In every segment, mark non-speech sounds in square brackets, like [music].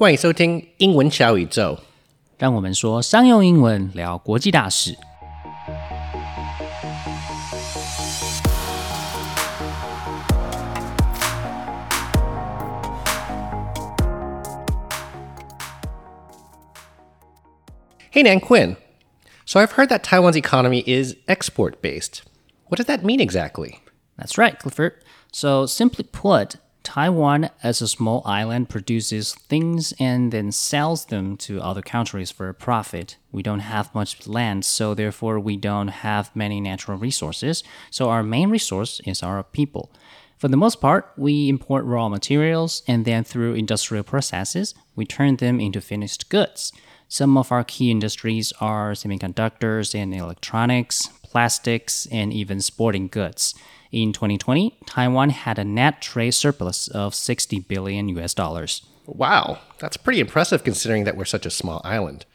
欢迎收听英文小宇宙。让我们说商用英文，聊国际大事。Hey, Nan Quinn. So I've heard that Taiwan's economy is export based. What does that mean exactly? That's right, Clifford. So, simply put, Taiwan, as a small island, produces things and then sells them to other countries for a profit. We don't have much land, so therefore, we don't have many natural resources. So, our main resource is our people. For the most part, we import raw materials and then through industrial processes, we turn them into finished goods. Some of our key industries are semiconductors and electronics, plastics, and even sporting goods. In 2020, Taiwan had a net trade surplus of 60 billion US dollars. Wow, that's pretty impressive considering that we're such a small island.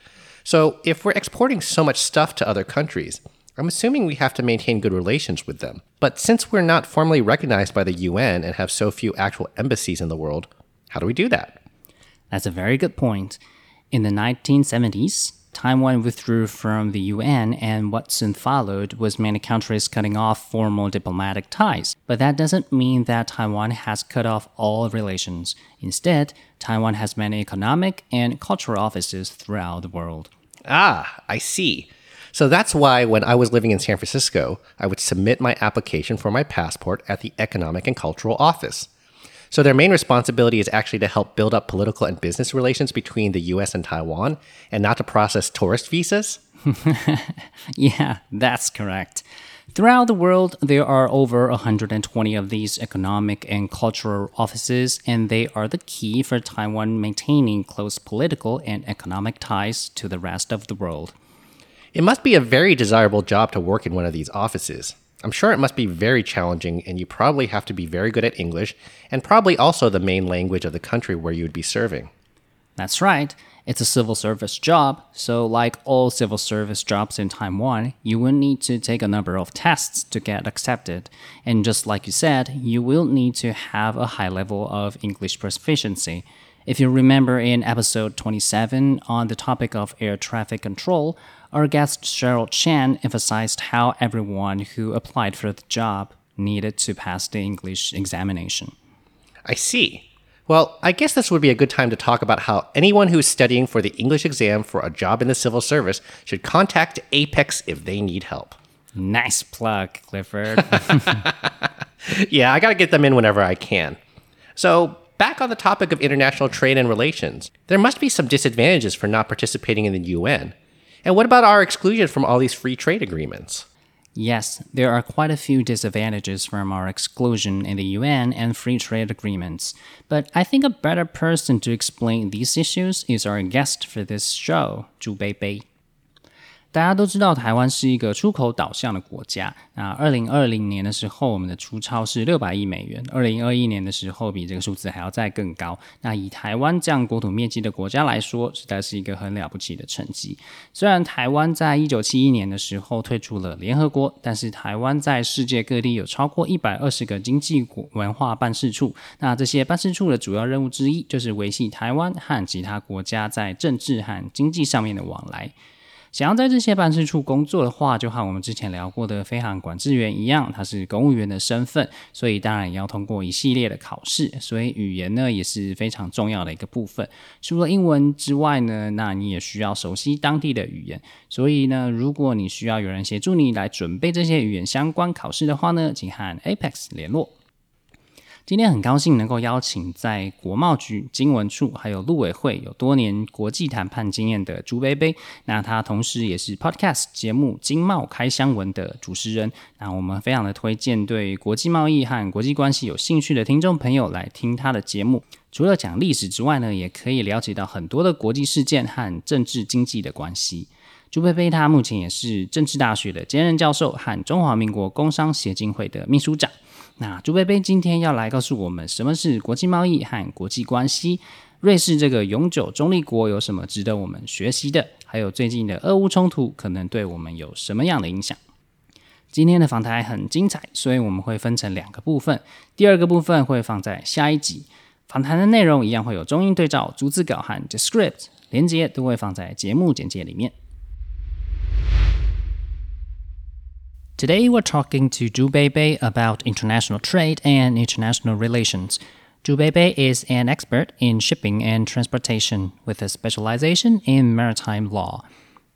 So, if we're exporting so much stuff to other countries, I'm assuming we have to maintain good relations with them. But since we're not formally recognized by the UN and have so few actual embassies in the world, how do we do that? That's a very good point. In the 1970s, Taiwan withdrew from the UN, and what soon followed was many countries cutting off formal diplomatic ties. But that doesn't mean that Taiwan has cut off all relations. Instead, Taiwan has many economic and cultural offices throughout the world. Ah, I see. So that's why when I was living in San Francisco, I would submit my application for my passport at the Economic and Cultural Office. So their main responsibility is actually to help build up political and business relations between the US and Taiwan and not to process tourist visas? [laughs] yeah, that's correct. Throughout the world, there are over 120 of these economic and cultural offices, and they are the key for Taiwan maintaining close political and economic ties to the rest of the world. It must be a very desirable job to work in one of these offices. I'm sure it must be very challenging, and you probably have to be very good at English and probably also the main language of the country where you would be serving. That's right. It's a civil service job, so, like all civil service jobs in Taiwan, you will need to take a number of tests to get accepted. And just like you said, you will need to have a high level of English proficiency. If you remember in episode 27 on the topic of air traffic control, our guest Cheryl Chan emphasized how everyone who applied for the job needed to pass the English examination. I see. Well, I guess this would be a good time to talk about how anyone who's studying for the English exam for a job in the civil service should contact Apex if they need help. Nice plug, Clifford. [laughs] [laughs] yeah, I got to get them in whenever I can. So, back on the topic of international trade and relations, there must be some disadvantages for not participating in the UN. And what about our exclusion from all these free trade agreements? Yes, there are quite a few disadvantages from our exclusion in the UN and free trade agreements. But I think a better person to explain these issues is our guest for this show, Zhu Beibei. 大家都知道，台湾是一个出口导向的国家。那二零二零年的时候，我们的出超是六百亿美元；二零二一年的时候，比这个数字还要再更高。那以台湾这样国土面积的国家来说，实在是一个很了不起的成绩。虽然台湾在一九七一年的时候退出了联合国，但是台湾在世界各地有超过一百二十个经济文化办事处。那这些办事处的主要任务之一，就是维系台湾和其他国家在政治和经济上面的往来。想要在这些办事处工作的话，就和我们之前聊过的飞航管制员一样，他是公务员的身份，所以当然也要通过一系列的考试。所以语言呢也是非常重要的一个部分。除了英文之外呢，那你也需要熟悉当地的语言。所以呢，如果你需要有人协助你来准备这些语言相关考试的话呢，请和 Apex 联络。今天很高兴能够邀请在国贸局、经文处还有陆委会有多年国际谈判经验的朱贝贝。那他同时也是 Podcast 节目《经贸开箱文》的主持人。那我们非常的推荐对国际贸易和国际关系有兴趣的听众朋友来听他的节目。除了讲历史之外呢，也可以了解到很多的国际事件和政治经济的关系。朱贝贝他目前也是政治大学的兼任教授和中华民国工商协进会的秘书长。那朱贝贝今天要来告诉我们什么是国际贸易和国际关系，瑞士这个永久中立国有什么值得我们学习的，还有最近的俄乌冲突可能对我们有什么样的影响。今天的访谈很精彩，所以我们会分成两个部分，第二个部分会放在下一集。访谈的内容一样会有中英对照、逐字稿和 descript，连接都会放在节目简介里面。Today we're talking to Zhu Beibei about international trade and international relations. Zhu Beibei is an expert in shipping and transportation with a specialization in maritime law.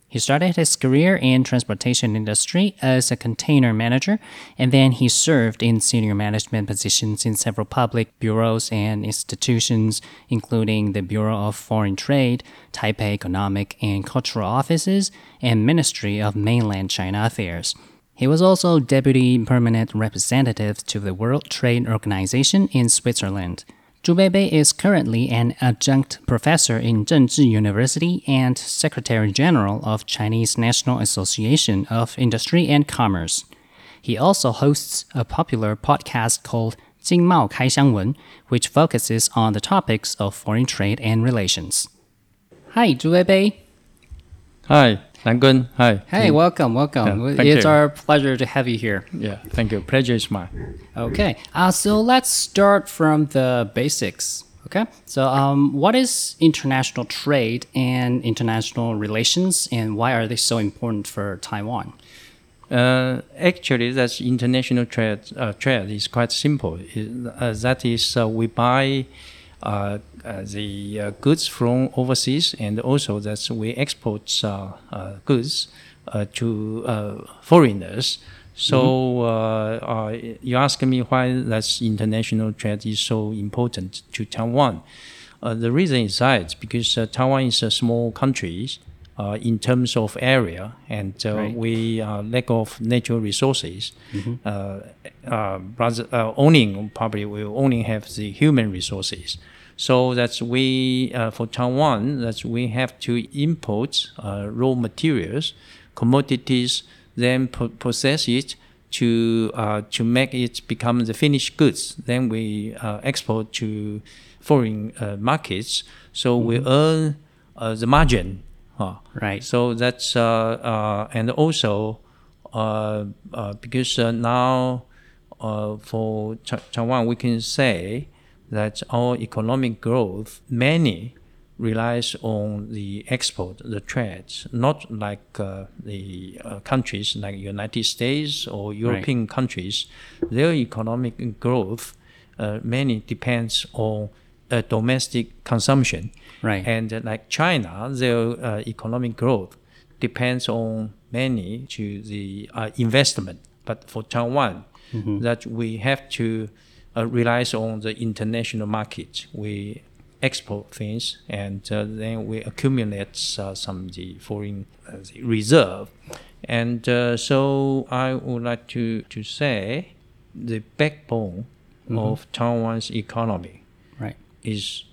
He started his career in transportation industry as a container manager, and then he served in senior management positions in several public bureaus and institutions, including the Bureau of Foreign Trade, Taipei Economic and Cultural Offices, and Ministry of Mainland China Affairs. He was also deputy permanent representative to the World Trade Organization in Switzerland. Zhu Beibei is currently an adjunct professor in Zhengzhi University and Secretary General of Chinese National Association of Industry and Commerce. He also hosts a popular podcast called Jingmao Wen, which focuses on the topics of foreign trade and relations. Hi, Zhu Beibei. Hi. Langun. Hi. Hey, welcome, welcome. Yeah, it's you. our pleasure to have you here. Yeah, thank you. Pleasure is mine. Okay, uh, so let's start from the basics. Okay, so um, what is international trade and international relations, and why are they so important for Taiwan? Uh, actually, that's international trade. Uh, trade is quite simple. It- uh, that is, uh, we buy uh, the uh, goods from overseas, and also that we export uh, uh, goods uh, to uh, foreigners. So uh, uh, you ask me why that international trade is so important to Taiwan. Uh, the reason is that because uh, Taiwan is a small country uh, in terms of area, and uh, Right. we uh, lack of natural resources. Uh, uh, rather, uh, owning probably we only have the human resources. So that's we uh, for Taiwan that we have to import uh, raw materials, commodities, then pro- process it to uh, to make it become the finished goods. Then we uh, export to foreign uh, markets. So we earn uh, the margin. huh? Right. So that's uh, uh, and also uh, uh, because uh, now uh, for Ch- Taiwan we can say that our economic growth mainly relies on the export, the trade, not like uh, the uh, countries like United States or European countries. Their economic growth uh, mainly depends on uh, domestic consumption. Right. And uh, like China, their uh, economic growth depends on mainly to the uh, investment. But for Taiwan, that we have to uh, rely on the international market. We export things and uh, then we accumulate uh, some the foreign uh, the reserve. And uh, so I would like to, to say the backbone of Taiwan's economy Right. is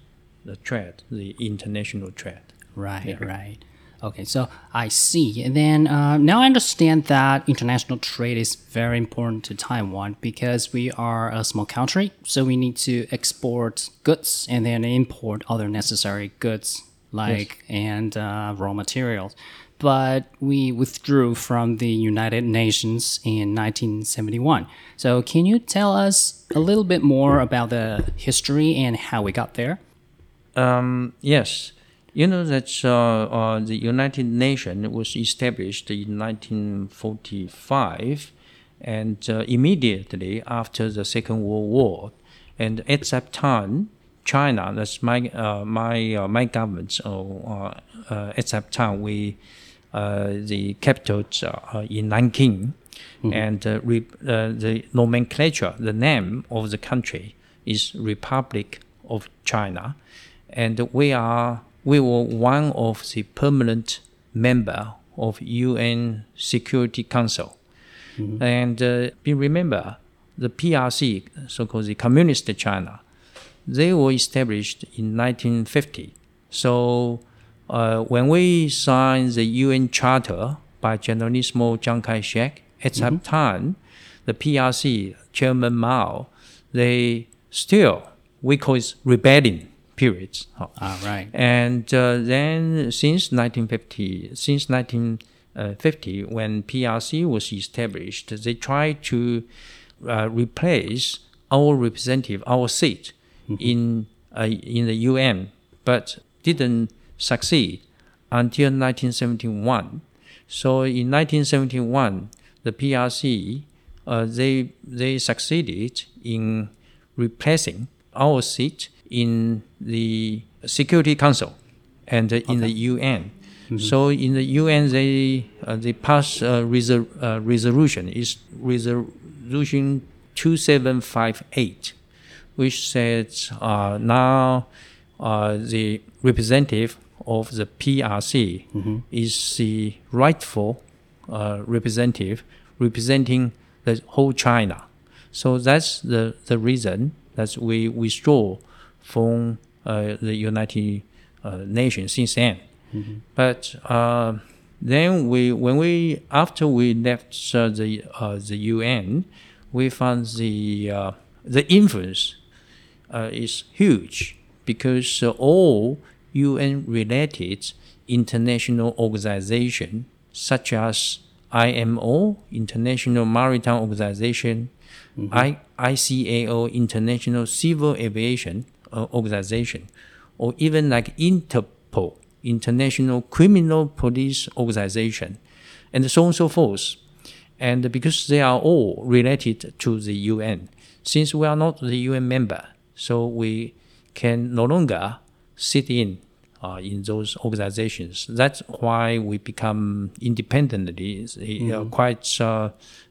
the trade, the international trade. Right, right. Okay, so I see. And then uh, now I understand that international trade is very important to Taiwan because we are a small country, so we need to export goods and then import other necessary goods like and uh, raw materials. But we withdrew from the United Nations in 1971. So can you tell us a little bit more about the history and how we got there? Um, yes, you know that uh, uh, the United Nations was established in 1945, and uh, immediately after the Second World War, and at that time, China, that's my uh, my uh, my government. Uh, uh, at that time, we uh, the capital uh, in Nanking, and uh, re- uh, the nomenclature, the name of the country is Republic of China, and we are we were one of the permanent member of UN Security Council, and uh, we remember the PRC, so-called the Communist China, they were established in 1950. So uh, when we signed the UN Charter by Generalissimo Chiang Kai-shek, at that time, the PRC Chairman Mao, they still we call it rebellion periods. Ah, right. And uh, then since 1950, since 1950, when PRC was established, they tried to uh, replace our representative, our seat in uh, in the UN, but didn't succeed until 1971. So in 1971, the PRC uh, they they succeeded in replacing our seat in the Security Council and in the UN. So in the UN, they uh, they pass a resol- uh, resolution is resolution two seven five eight, which says uh, now uh, the representative of the PRC is the rightful uh, representative representing the whole China. So that's the, the reason that we withdraw from the United uh, Nations since then. But uh, then we, when we after we left uh, the uh, the UN, we found the uh, the influence uh, is huge because uh, all UN related international organizations such as IMO, International Maritime Organization, I, ICAO, International Civil Aviation uh, Organization, or even like Interpol, International Criminal Police Organization, and so on and so forth. And because they are all related to the UN, since we are not the UN member, so we can no longer sit in uh, in those organizations. That's why we become independently. Uh, quite, uh,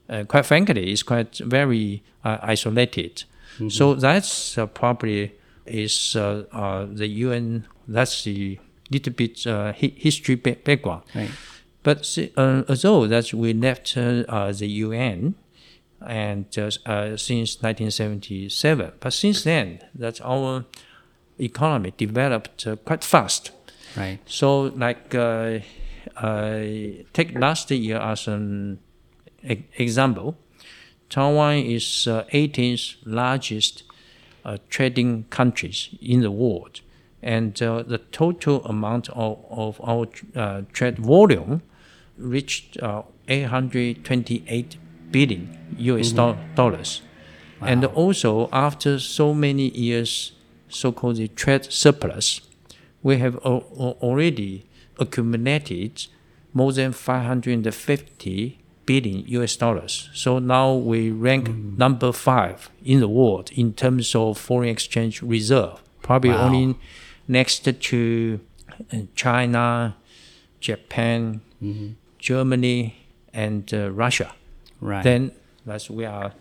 uh, quite frankly, it's quite very uh, isolated. So that's uh, probably is uh, uh, the UN. That's the little bit uh, history background. Right. But uh, although that we left the UN and since 1977, but since then that our economy developed uh, quite fast. Right. So like uh, uh, take last year as an e- example, Taiwan is uh, 18th largest trading countries in the world, and uh, the total amount of, of our uh, trade volume reached uh, 828 billion US do- dollars. And also, after so many years, so-called the trade surplus, we have al- al- already accumulated more than 550 billion US dollars. So now we rank number five in the world in terms of foreign exchange reserve, probably Wow. only next to uh, China, Japan, Germany, and uh, Russia. Right. then that's we are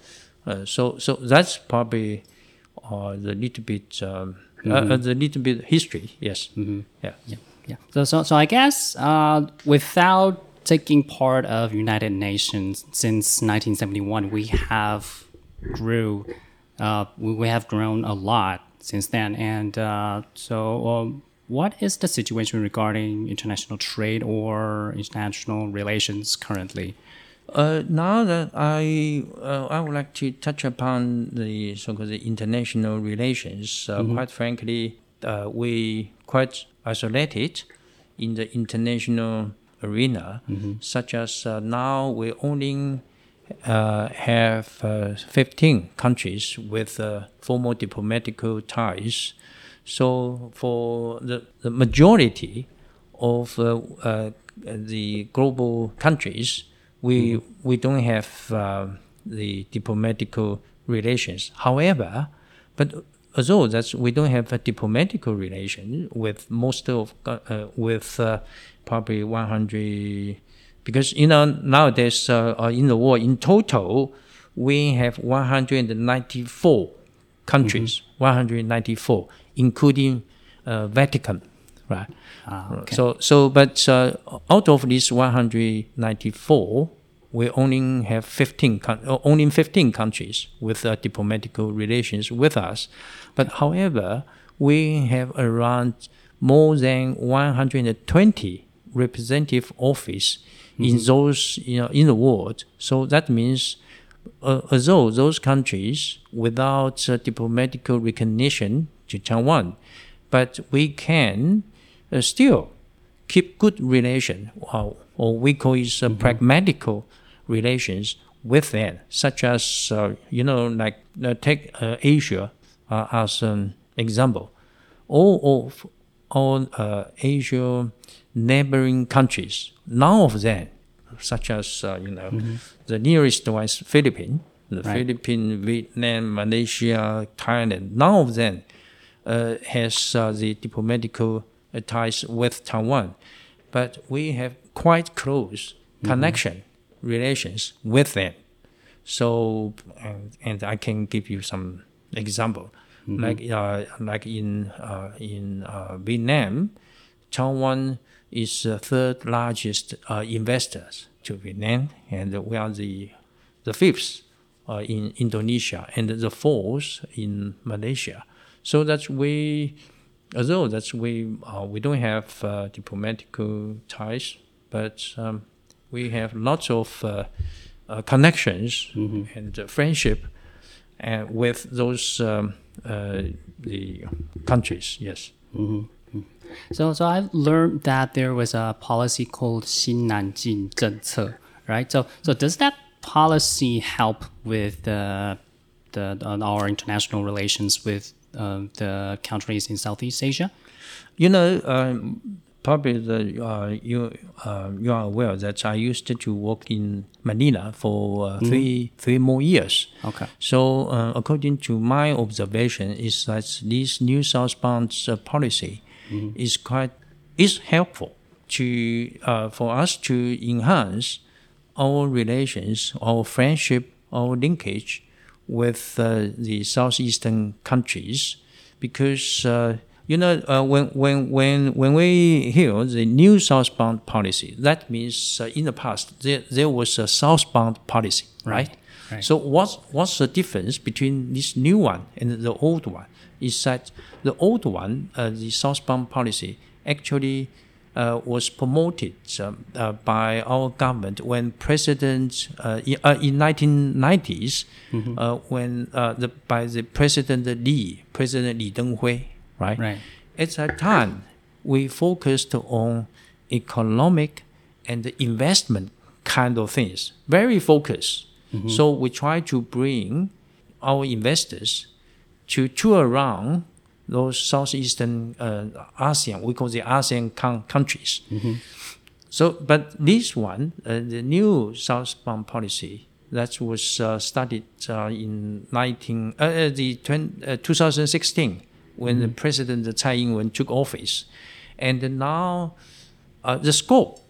uh, so so that's probably uh, the little bit um, uh, uh, the little bit history. Yes. Yeah. Yeah, yeah. So, so, so I guess uh, without taking part of United Nations since 1971, we have grew, uh, we, have grown a lot since then. And uh, so, um, what is the situation regarding international trade or international relations currently? Uh, now that I uh, I would like to touch upon the so-called international relations. Uh, Quite frankly, uh, we quite isolated in the international arena, such as uh, now we only uh, have uh, 15 countries with uh, formal diplomatic ties. So for the, the majority of uh, uh, the global countries, we we don't have the diplomatic relations. However, but although that's we don't have a diplomatic relation with most of uh, with uh, probably 100 because you know nowadays uh, uh, in the world in total we have 194 countries. 194 including uh, Vatican right? Ah, okay. so so but uh, out of these 194 we only have 15 coun- uh, only 15 countries with uh, diplomatical relations with us. But however we have around more than 120 representative office in those you know in the world. So that means uh, although those countries without uh, diplomatical recognition to Taiwan, but we can uh, still keep good relation, or, or we call it uh, pragmatical relations with them, such as uh, you know, like uh, take uh, Asia uh, as an example. all of all uh, Asia neighboring countries, none of them, such as uh, you know, the nearest one is Philippines, the Right. Philippines, Vietnam, Malaysia, Thailand. None of them uh, has uh, the diplomatic uh, ties with Taiwan, but we have quite close connection relations with them. So, and, and I can give you some example, like uh, like in uh, in uh, Vietnam, Taiwan is the third largest uh, investor to Vietnam, and we are the the fifth uh, in Indonesia and the fourth in Malaysia. So that's we, although that's we uh, we don't have uh, diplomatical ties, but um, we have lots of uh, uh, connections and uh, friendship and with those um, uh, the countries. Yes. Mm-hmm. So, so I've learned that there was a policy called Xin Nanxiang 政策, right? So, so does that policy help with uh, the, the, our international relations with uh, the countries in Southeast Asia? You know, um, probably the, uh, you uh, you are aware that I used to work in Manila for uh, three three more years. Okay. So uh, according to my observation, is that this new southbound uh, policy is quite is helpful to uh, for us to enhance our relations, our friendship, our linkage with uh, the southeastern countries, because uh, you know uh, when when when when we hear the new southbound policy, that means uh, in the past there there was a southbound policy, right? right. So what's what's the difference between this new one and the old one? Is that the old one, uh, the southbound policy, actually uh, was promoted um, uh, by our government when President uh, in, uh, in 1990s, uh, when uh, the, by the President Lee, President Li Denghui, right? Right. At that time, we focused on economic and investment kind of things, very focused. So we try to bring our investors to tour around those southeastern uh, ASEAN, we call the ASEAN coun- countries. So, but this one, uh, the new southbound policy, that was uh, started uh, in 19, uh, uh, the 20, uh, 2016 when the President Tsai Ing-wen took office. And now uh, the scope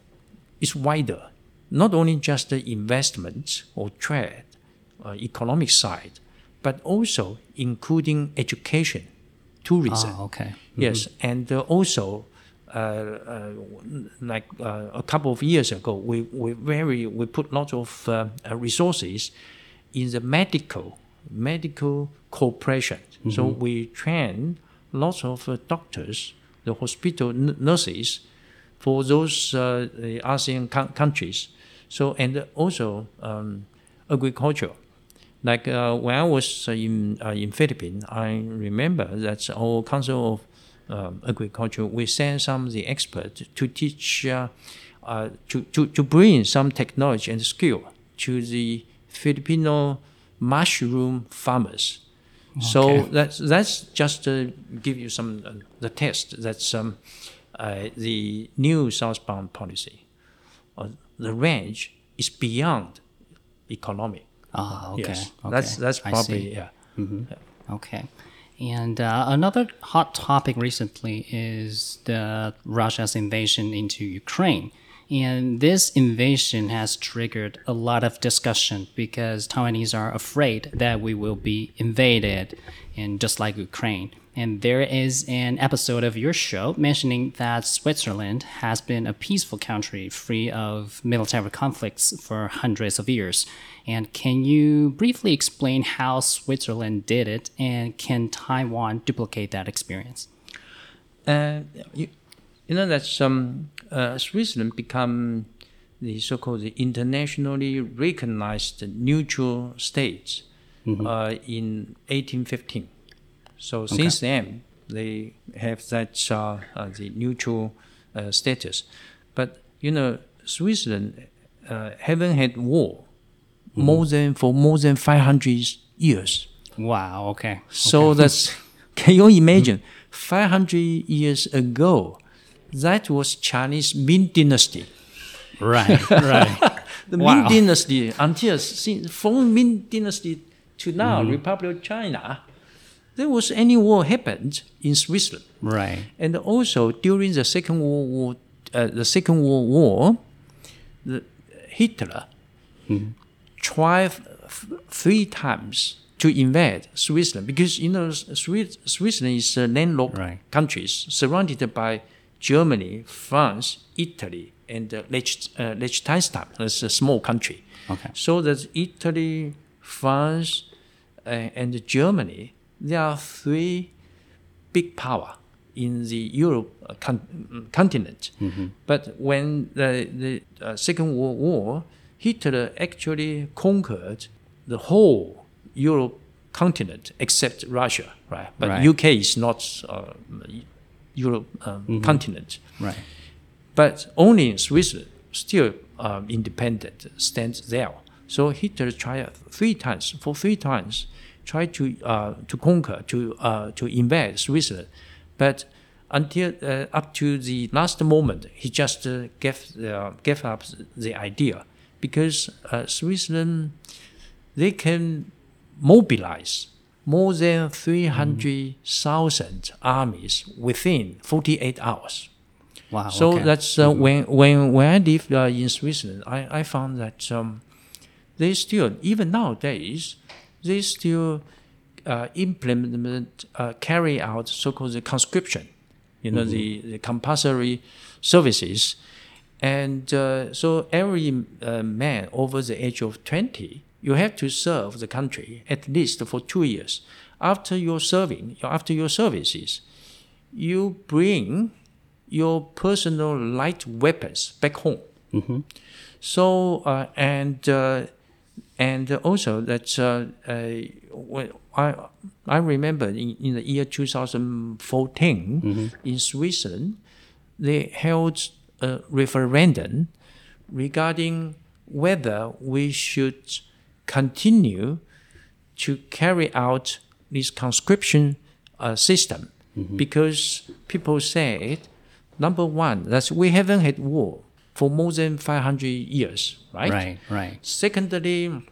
is wider, not only just the investment or trade, uh, economic side, but also including education, tourism. Ah, okay. Yes, and uh, also, uh, uh, like uh, a couple of years ago, we, we very we put lots of uh, resources in the medical medical cooperation. So we train lots of uh, doctors, the hospital n- nurses, for those uh, ASEAN co- countries. So and also um, agriculture. Like uh, when I was in uh, in Philippines, I remember that our Council of um, Agriculture we sent some of the experts to teach uh, uh, to, to to bring some technology and skill to the Filipino mushroom farmers. So that's that's just to give you some uh, the test. That's um, uh, the new southbound policy. Uh, the range is beyond economic. Ah, okay. Yes, okay. that's that's probably see. yeah. Okay. And uh, another hot topic recently is the Russia's invasion into Ukraine. And this invasion has triggered a lot of discussion because Taiwanese are afraid that we will be invaded, and just like Ukraine. And there is an episode of your show mentioning that Switzerland has been a peaceful country free of military conflicts for hundreds of years. And can you briefly explain how Switzerland did it and can Taiwan duplicate that experience? Uh, you, you know that um, uh, Switzerland become the so-called internationally recognized neutral state uh, in 1815. So since then they have that uh, uh, the neutral uh, status, but you know Switzerland uh, haven't had war more than for more than 500 years. Wow, okay. So that's [laughs] Can you imagine? 500 years ago, that was Chinese Ming Dynasty. Right, right. [laughs] The Wow. Ming Dynasty, until since from Ming Dynasty to now, Republic of China, there was any war happened in Switzerland. right. And also during the Second World War, uh, the Second World War, the Hitler tried f- three times to invade Switzerland because you know Swiss- Switzerland is a landlocked Right. countries surrounded by Germany, France, Italy, and uh, uh, Liechtenstein. That's a small country. Okay. So that Italy, France, uh, and Germany, there are three big power in the Europe uh, con- mm, continent. But when the, the uh, Second World War, Hitler actually conquered the whole Europe continent except Russia, right? But Right. UK is not uh, Europe um, continent. Right. But only in Switzerland, still um, independent, stands there. So Hitler tried three times, for three times, tried to uh, to conquer, to uh, to invade Switzerland, but until uh, up to the last moment, he just uh, gave uh, gave up the idea because uh, Switzerland they can mobilize more than three hundred thousand armies within forty eight hours. Wow. So okay. that's uh, when when when I lived uh, in Switzerland, I, I found that um, they still even nowadays they still uh, implement uh, carry out so-called the conscription, you know the, the compulsory services, and uh, so every uh, man over the age of twenty, you have to serve the country at least for two years. After your serving, after your services, you bring your personal light weapons back home. So uh, and uh, and also that uh, uh, when I I remember in, in the year 2014 in Switzerland, they held a referendum regarding whether we should continue to carry out this conscription uh, system. Because people said number one that we haven't had war for more than 500 years right? Right, right. secondly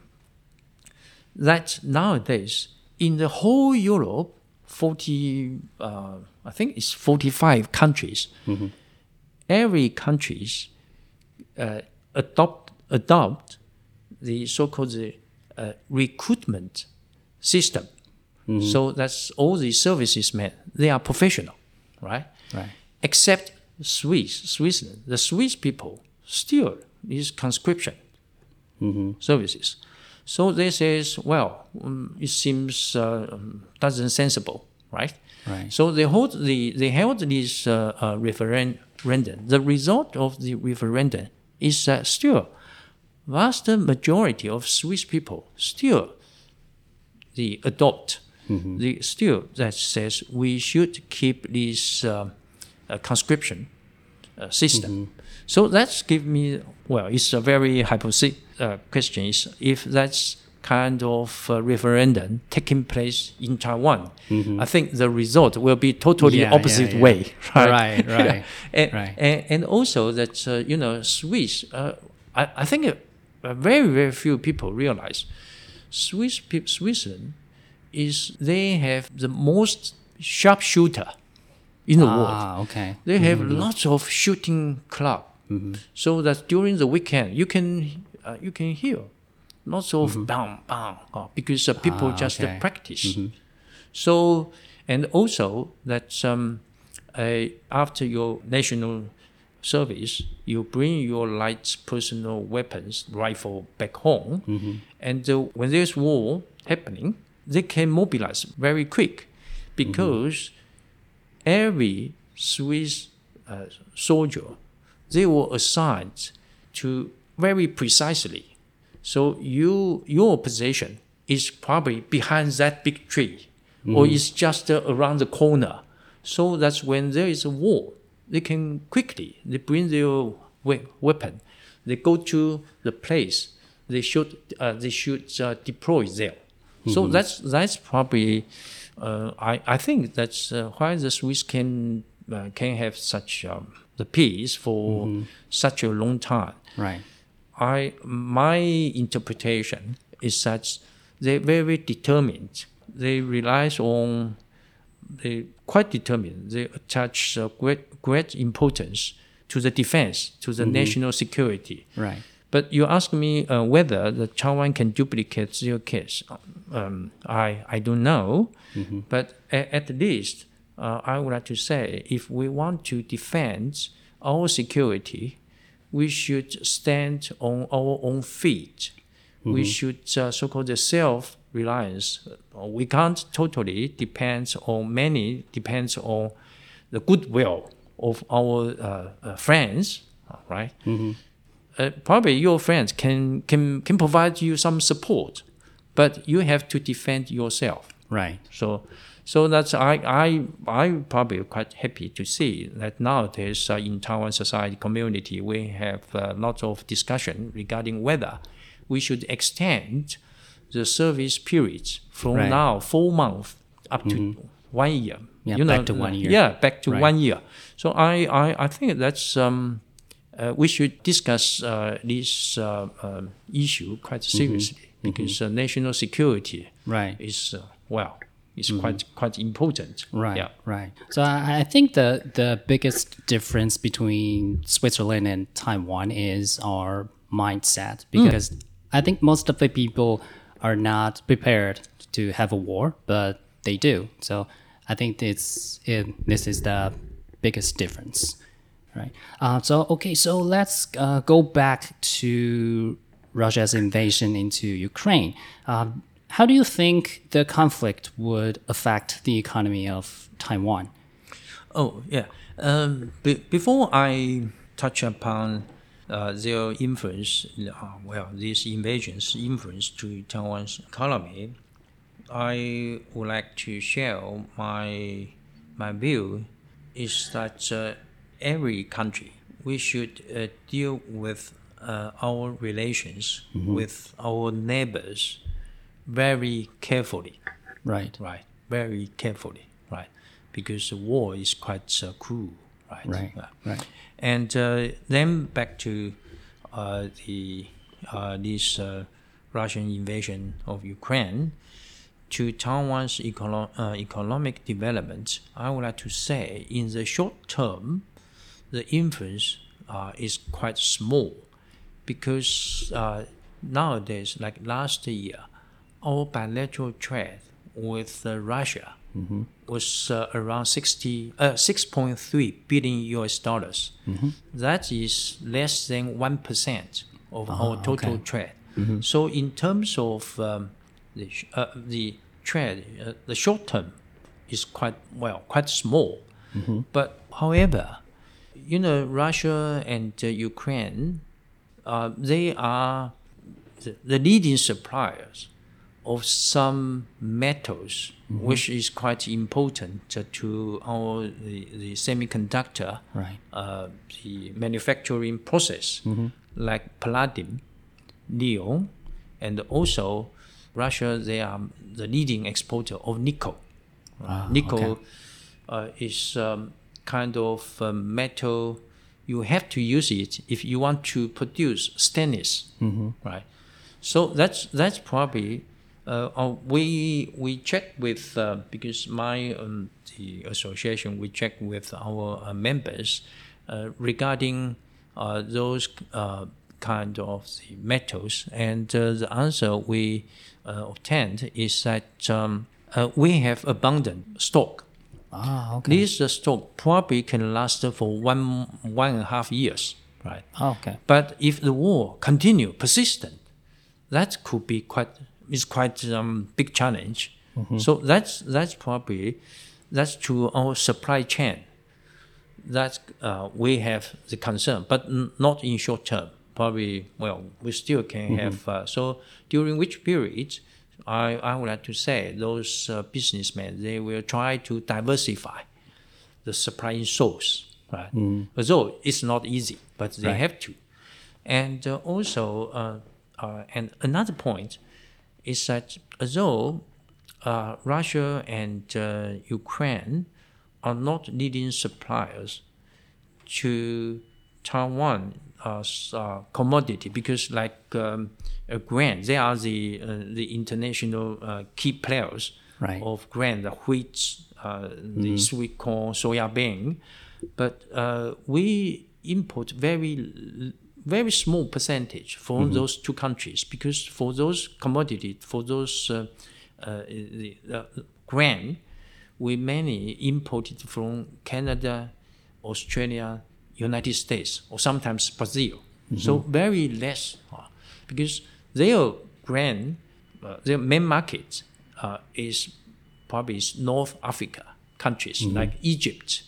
that nowadays in the whole europe 40 uh, i think it's 45 countries every countries uh, adopt adopt the so-called uh, recruitment system. So that's all the services men. They are professional, right? Right. Except Swiss, Switzerland. The Swiss people still is conscription services. So they says, well, um, it seems uh, um, doesn't sensible, right? Right. So they hold the they held this uh, uh, referendum. The result of the referendum is that still vast majority of Swiss people still the adopt the still that says we should keep this uh, uh, conscription uh, system. So that's give me well, it's a very hypothetical uh, question. Is if that's kind of uh, referendum taking place in Taiwan, I think the result will be totally Yeah, yeah, opposite yeah. way. Right, Right, right, [laughs] and, right. And, and also that uh, you know Swiss, uh, I, I think uh, very very few people realize Swiss Switzerland is they have the most sharpshooter in the world. Ah, okay. They have lots of shooting club, so that during the weekend you can uh, you can hear lots of bang bang uh, because uh, people Ah, just uh, okay. practice. So and also that um, uh, after your national service, you bring your light personal weapons, rifle back home, and uh, when there's war happening, they can mobilize very quick because every Swiss uh, soldier, they were assigned to very precisely. So you your position is probably behind that big tree, or it's just uh, around the corner. So that's when there is a war, they can quickly they bring their we- weapon, they go to the place, they should uh, they should uh, deploy there. So that's that's probably uh, I I think that's uh, why the Swiss can uh, can have such um, the peace for such a long time. Right. I my interpretation is that they're very determined. They rely on they quite determined. They attach uh, great great importance to the defense, to the national security. Right. But you ask me uh, whether the Taiwan can duplicate their case. Um, I I don't know, but a- at least uh, I would like to say if we want to defend our security, we should stand on our own feet. We should uh, so-called the self-reliance. Uh, We can't totally depend on many depends on the goodwill of our uh, uh, friends, right? uh, probably your friends can, can can provide you some support, but you have to defend yourself. Right. So, so that's I I I probably quite happy to see that nowadays uh, in Taiwan society community we have uh, lots of discussion regarding whether we should extend the service periods from Right. now four months up to one year. Yeah, back to one year. Yeah, back to Right. one year. So I I, I think that's um. Uh, we should discuss uh, this uh, um, issue quite seriously because uh, national security Right. is uh, well is quite quite important. Right, Yeah. right. So I, I think the the biggest difference between Switzerland and Taiwan is our mindset because I think most of the people are not prepared to have a war, but they do. So I think it's it, this is the biggest difference, right? Uh, so okay, so let's uh, go back to Russia's invasion into Ukraine. Um, how do you think the conflict would affect the economy of Taiwan? Oh yeah. Um, be- before I touch upon uh, their influence, uh, well, these invasions' influence to Taiwan's economy, I would like to share my my view is that uh, every country we should uh, deal with uh, our relations with our neighbors very carefully Right. right? Very carefully, right? Because the war is quite uh, cruel, right? Right, Yeah. right. And uh, then back to uh, the uh, this uh, Russian invasion of Ukraine to Taiwan's econo- uh, economic development. I would like to say, in the short term, the influence uh, is quite small because uh, nowadays, like last year, our bilateral trade with uh, Russia was uh, around 60, uh, 6.3 billion US dollars. That is less than 1% of our total trade. So, in terms of um, the, sh- uh, the trade, uh, the short term is quite, well, quite small. But however, you know, Russia and uh, Ukraine, uh, they are the, the leading suppliers of some metals, which is quite important to our the, the semiconductor, Right. uh, the manufacturing process, like palladium, neon, and also Russia. They are the leading exporter of nickel. Ah, nickel okay. uh, is um, kind of a metal. You have to use it if you want to produce stainless, right? So that's that's probably uh, uh, we we check with uh, because my um, the association we check with our uh, members uh, regarding uh, those uh, kind of the metals, and uh, the answer we uh, obtained is that um, uh, we have abundant stock. Ah, okay. This uh, stock probably can last for one one and a half years, right? Oh, okay. But if the war continue persistent, that could be quite is quite um, big challenge. So that's that's probably that's to our supply chain. That uh, we have the concern, but n- not in short term. Probably well, we still can have. Uh, so during which period, I I would like to say those uh, businessmen they will try to diversify the supplying source, right? Although it's not easy, but they Right. have to. And uh, also, uh, uh, and another point is that although uh, Russia and uh, Ukraine are not leading suppliers to Taiwan as uh, commodity because, like um, uh, grain, they are the uh, the international uh, key players Right. of grain, the wheat, uh, the sweet corn, soya bean. But uh, we import very very small percentage from those two countries because for those commodity, for those uh, uh, the, uh, grain, we mainly import it from Canada, Australia, United States, or sometimes Brazil. So very less uh, because their grain, uh, their main market uh, is probably is North Africa countries like Egypt,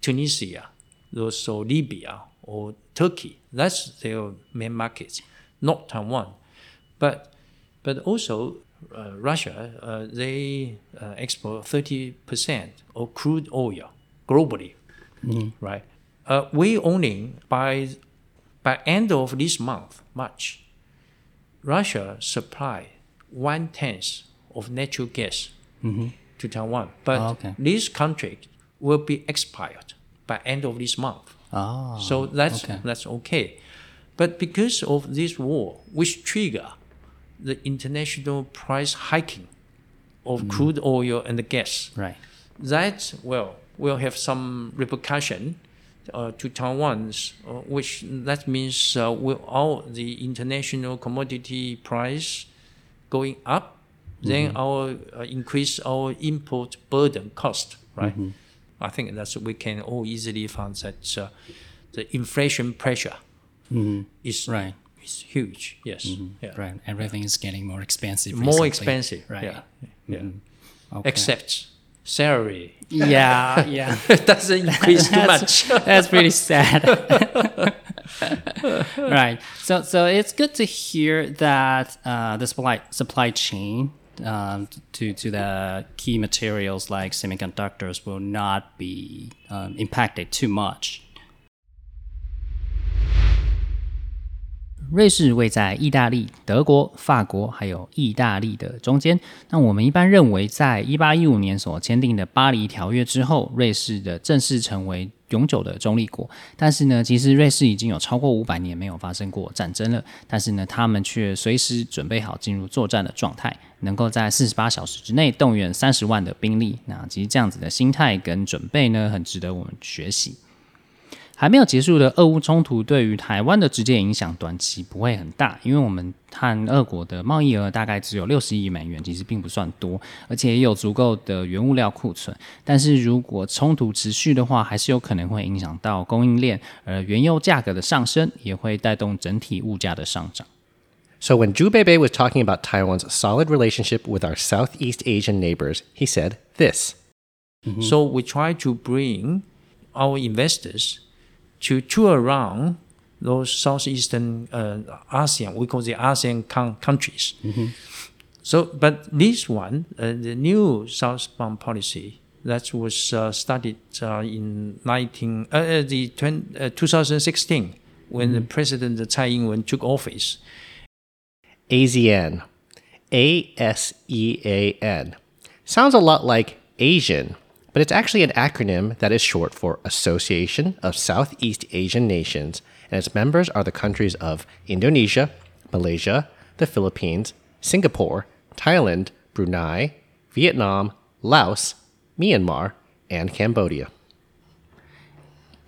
Tunisia, also Libya or Turkey. That's their main market, not Taiwan. But but also uh, Russia, uh, they uh, export 30% of crude oil globally, right? Uh, we only by by end of this month, March, Russia supply one tenth of natural gas to Taiwan, but Oh, okay. this contract will be expired by end of this month. Oh, So that's okay. that's okay. But because of this war, which trigger the international price hiking of crude oil and the gas, right. that well will have some repercussion uh, to Taiwan's, uh, which that means uh, will all the international commodity price going up, then our uh, increase our import burden cost, right? I think that's we can all easily find that uh, the inflation pressure is Right. is huge. Yes, yeah. Right. Everything is getting more expensive. more recently. expensive. Right. Yeah, yeah. Okay. Except salary yeah, [laughs] yeah. it doesn't increase too [laughs] much. [laughs] That's pretty sad. right. So so it's good to hear that uh, the supply supply chain um, to to the key materials like semiconductors will not be impacted too much. 瑞士位在意大利、德国、法国还有意大利的中间。那我们一般认为，在一八一五年所签订的巴黎条约之后，瑞士的正式成为永久的中立国。但是呢，其实瑞士已经有超过五百年没有发生过战争了，但是呢，他们却随时准备好进入作战的状态，能够在四十八小时之内动员三十万的兵力。那其实这样子的心态跟准备呢，很值得我们学习。还没有结束的俄乌冲突对于台湾的直接影响，短期不会很大，因为我们和俄国的贸易额大概只有六十亿美元，其实并不算多，而且也有足够的原物料库存。但是如果冲突持续的话，还是有可能会影响到供应链，而原油价格的上升也会带动整体物价的上涨。 So when Zhu Beibei was talking about Taiwan's solid relationship with our Southeast Asian neighbors, he said this. So we try to bring our investors to tour around those southeastern uh, ASEAN. We call the ASEAN coun- countries. So, but this one, uh, the new southbound policy that was uh, started uh, in 19 uh, uh, the 20, uh, 2016 when the president Tsai Ing-wen took office. ASEAN. A S E A N. Sounds a lot like Asian, but it's actually an acronym that is short for Association of Southeast Asian Nations, and its members are the countries of Indonesia, Malaysia, the Philippines, Singapore, Thailand, Brunei, Vietnam, Laos, Myanmar, and Cambodia.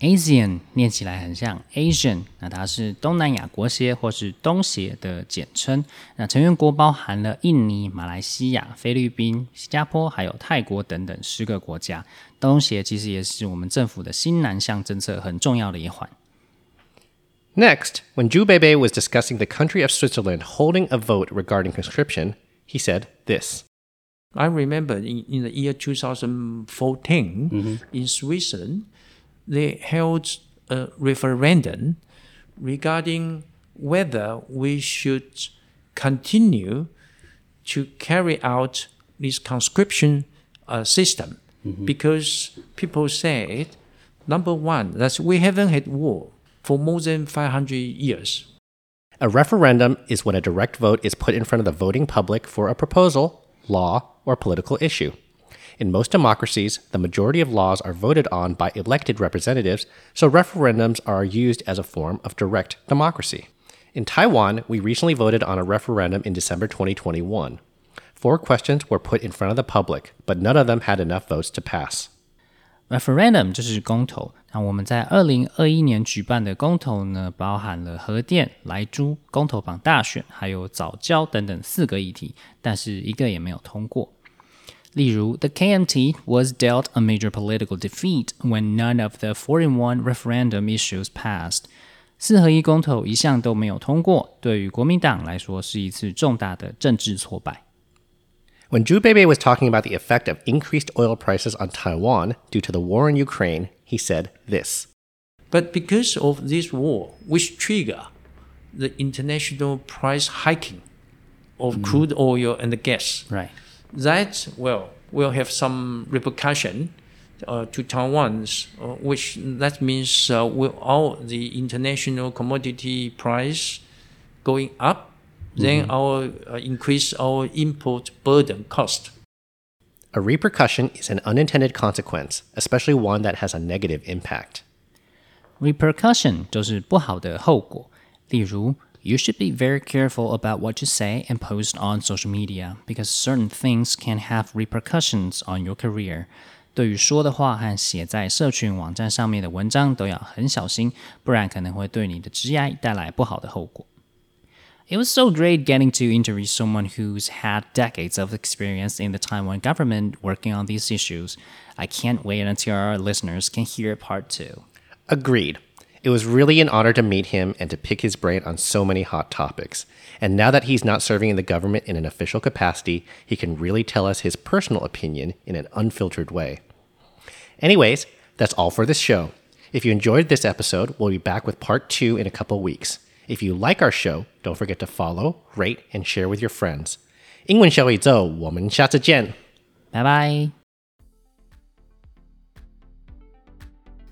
ASEAN 念起来很像 Asian，那它是东南亚国协或是东协的简称。那成员国包含了印尼、马来西亚、菲律宾、新加坡还有泰国等等十个国家。东协其实也是我们政府的新南向政策很重要的一环。Next, when Zhu was discussing the country of Switzerland holding a vote regarding conscription, he said this. I remember in, in the year 2014 mm -hmm. in Switzerland, they held a referendum regarding whether we should continue to carry out this conscription uh, system because people said, number one, that we haven't had war for more than 500 years. A referendum is when a direct vote is put in front of the voting public for a proposal, law, or political issue. In most democracies, the majority of laws are voted on by elected representatives, so referendums are used as a form of direct democracy. In Taiwan, we recently voted on a referendum in December 2021. Four questions were put in front of the public, but none of them had enough votes to pass. Referendum 就是公投。那我们在二零二一年举办的公投呢，包含了核电、莱猪、公投绑大选，还有藻礁等等四个议题，但是一个也没有通过。例如，the KMT was dealt a major political defeat when none of the four-in-one referendum issues passed。四合一公投一项都没有通过，对于国民党来说是一次重大的政治挫败。When Zhu Beibei was talking about the effect of increased oil prices on Taiwan due to the war in Ukraine, he said this. But because of this war, which trigger the international price hiking of crude oil and gas, Right. that well will have some repercussion uh, to Taiwan's, uh, which that means uh, will all the international commodity price going up, then our uh, increase our import burden cost. A repercussion is an unintended consequence, especially one that has a negative impact. Repercussion 就是不好的后果，例如 You should be very careful about what you say and post on social media because certain things can have repercussions on your career. 对于说的话和写在社群网站上面的文章都要很小心，不然可能会对你的职业带来不好的后果。It was so great getting to interview someone who's had decades of experience in the Taiwan government working on these issues. I can't wait until our listeners can hear part two. Agreed. It was really an honor to meet him and to pick his brain on so many hot topics. And now that he's not serving in the government in an official capacity, he can really tell us his personal opinion in an unfiltered way. Anyways, that's all for this show. If you enjoyed this episode, we'll be back with part two in a couple weeks. If you like our show, don't forget to follow, rate, and share with your friends. 英文小宇宙，我们下次见。拜拜。